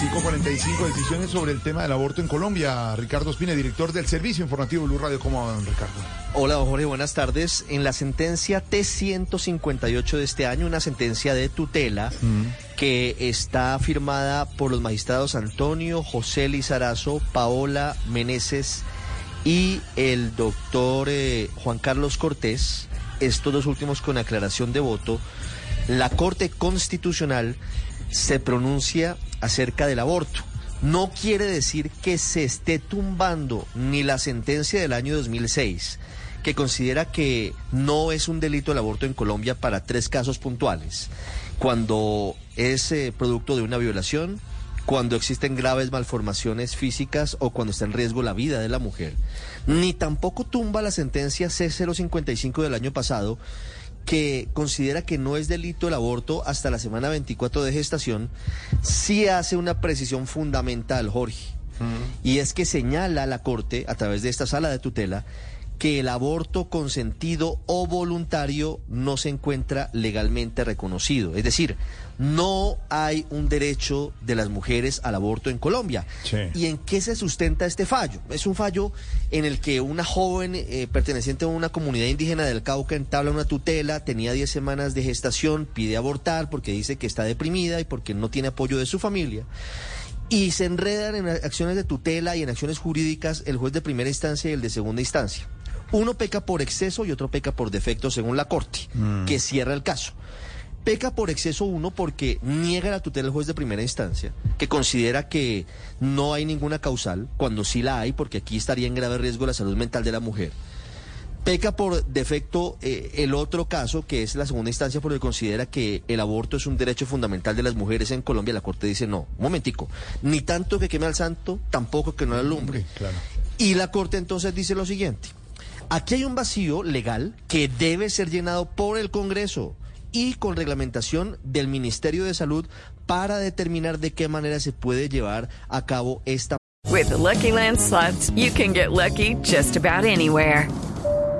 545 decisiones sobre el tema del aborto en Colombia. Ricardo Espina, director del Servicio Informativo Blue Radio. ¿Cómo van, Ricardo? Hola, don Jorge, buenas tardes. En la sentencia T-158 de este año, una sentencia de tutela que está firmada por los magistrados Antonio, José Lizarazo, Paola Meneses y el doctor eh, Juan Carlos Cortés, estos dos últimos con aclaración de voto, la Corte Constitucional se pronuncia acerca del aborto. No quiere decir que se esté tumbando ni la sentencia del año 2006, que considera que no es un delito el aborto en Colombia para tres casos puntuales. Cuando es eh, producto de una violación, cuando existen graves malformaciones físicas o cuando está en riesgo la vida de la mujer. Ni tampoco tumba la sentencia C055 del año pasado, que considera que no es delito el aborto hasta la semana 24 de gestación, sí hace una precisión fundamental, Jorge. Y es que señala la Corte, a través de esta sala de tutela, que el aborto consentido o voluntario no se encuentra legalmente reconocido. Es decir, no hay un derecho de las mujeres al aborto en Colombia. Sí. ¿Y en qué se sustenta este fallo? Es un fallo en el que una joven eh, perteneciente a una comunidad indígena del Cauca entabla una tutela, tenía 10 semanas de gestación, pide abortar porque dice que está deprimida y porque no tiene apoyo de su familia y se enredan en acciones de tutela y en acciones jurídicas el juez de primera instancia y el de segunda instancia. Uno peca por exceso y otro peca por defecto según la Corte, que cierra el caso. Peca por exceso uno porque niega la tutela el juez de primera instancia, que considera que no hay ninguna causal, cuando sí la hay, porque aquí estaría en grave riesgo la salud mental de la mujer. Peca por defecto eh, el otro caso, que es la segunda instancia, porque considera que el aborto es un derecho fundamental de las mujeres en Colombia. La Corte dice, no, un momentico, ni tanto que queme al santo, tampoco que no la alumbre. Claro. Y la Corte entonces dice lo siguiente, aquí hay un vacío legal que debe ser llenado por el Congreso y con reglamentación del Ministerio de Salud para determinar de qué manera se puede llevar a cabo esta With the Lucky Land you can get lucky just about anywhere.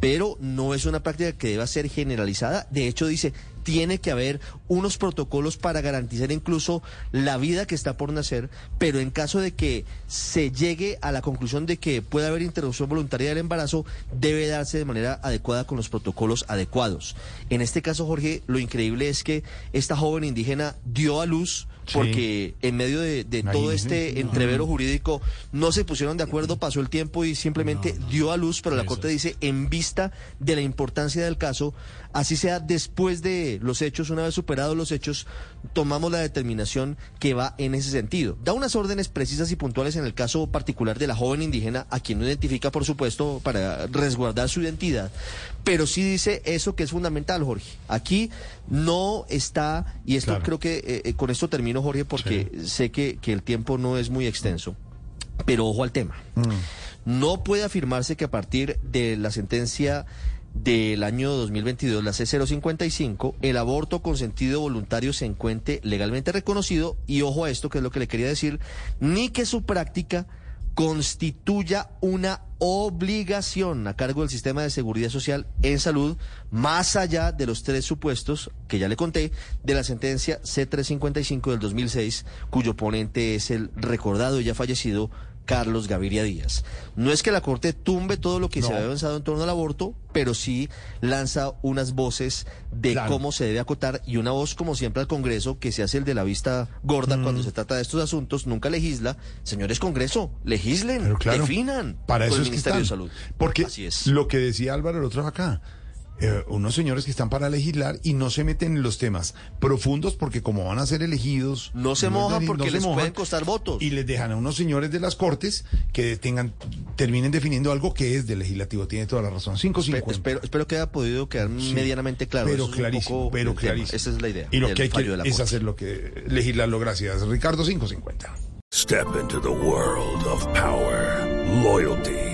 pero no es una práctica que deba ser generalizada. De hecho, dice, tiene que haber unos protocolos para garantizar incluso la vida que está por nacer, pero en caso de que se llegue a la conclusión de que puede haber interrupción voluntaria del embarazo, debe darse de manera adecuada con los protocolos adecuados. En este caso, Jorge, lo increíble es que esta joven indígena dio a luz Sí. porque en medio de, de todo este entrevero jurídico no se pusieron de acuerdo, pasó el tiempo y simplemente dio a luz, pero la. Corte dice, en vista de la importancia del caso, así sea después de los hechos, una vez superados los hechos, tomamos la determinación que va en ese sentido. Da unas órdenes precisas y puntuales en el caso particular de la joven indígena, a quien no identifica, por supuesto, para resguardar su identidad, pero sí dice eso que es fundamental, Jorge. Aquí no está, y esto Claro. creo que eh, eh, con esto termino, Jorge, porque sé que, que el tiempo no es muy extenso. Pero ojo al tema. No puede afirmarse que a partir de la sentencia del año 2022, la C055, el aborto con sentido voluntario se encuentre legalmente reconocido. Y ojo a esto, que es lo que le quería decir, ni que su práctica constituya una obligación a cargo del sistema de seguridad social en salud, más allá de los tres supuestos que ya le conté de la sentencia C355 del 2006, cuyo ponente es el recordado y ya fallecido Carlos Gaviria Díaz. No es que la Corte tumbe todo lo que se había avanzado en torno al aborto, pero sí lanza unas voces de Claro. cómo se debe acotar y una voz, como siempre, al Congreso, que se hace el de la vista gorda cuando Mm. se trata de estos asuntos, nunca legisla. Señores Congreso, legislen, claro, definan para eso el es que Ministerio están. de Salud. Porque Así es. lo que decía Álvaro el otro acá, eh, unos señores que están para legislar y no se meten en los temas profundos porque como van a ser elegidos... No se es mojan de- porque no se les pueden costar votos. Y les dejan a unos señores de las cortes que tengan terminen definiendo algo que es del legislativo. Tiene toda la razón. 550. Espe- Espero, espero que haya podido quedar Sí. medianamente claro. Pero Eso es un clarísimo, poco pero clarísimo. Esa es la idea. Y lo que hay que es Corte. hacer lo que legislarlo. Gracias. Ricardo 550. Step into the world of power, loyalty,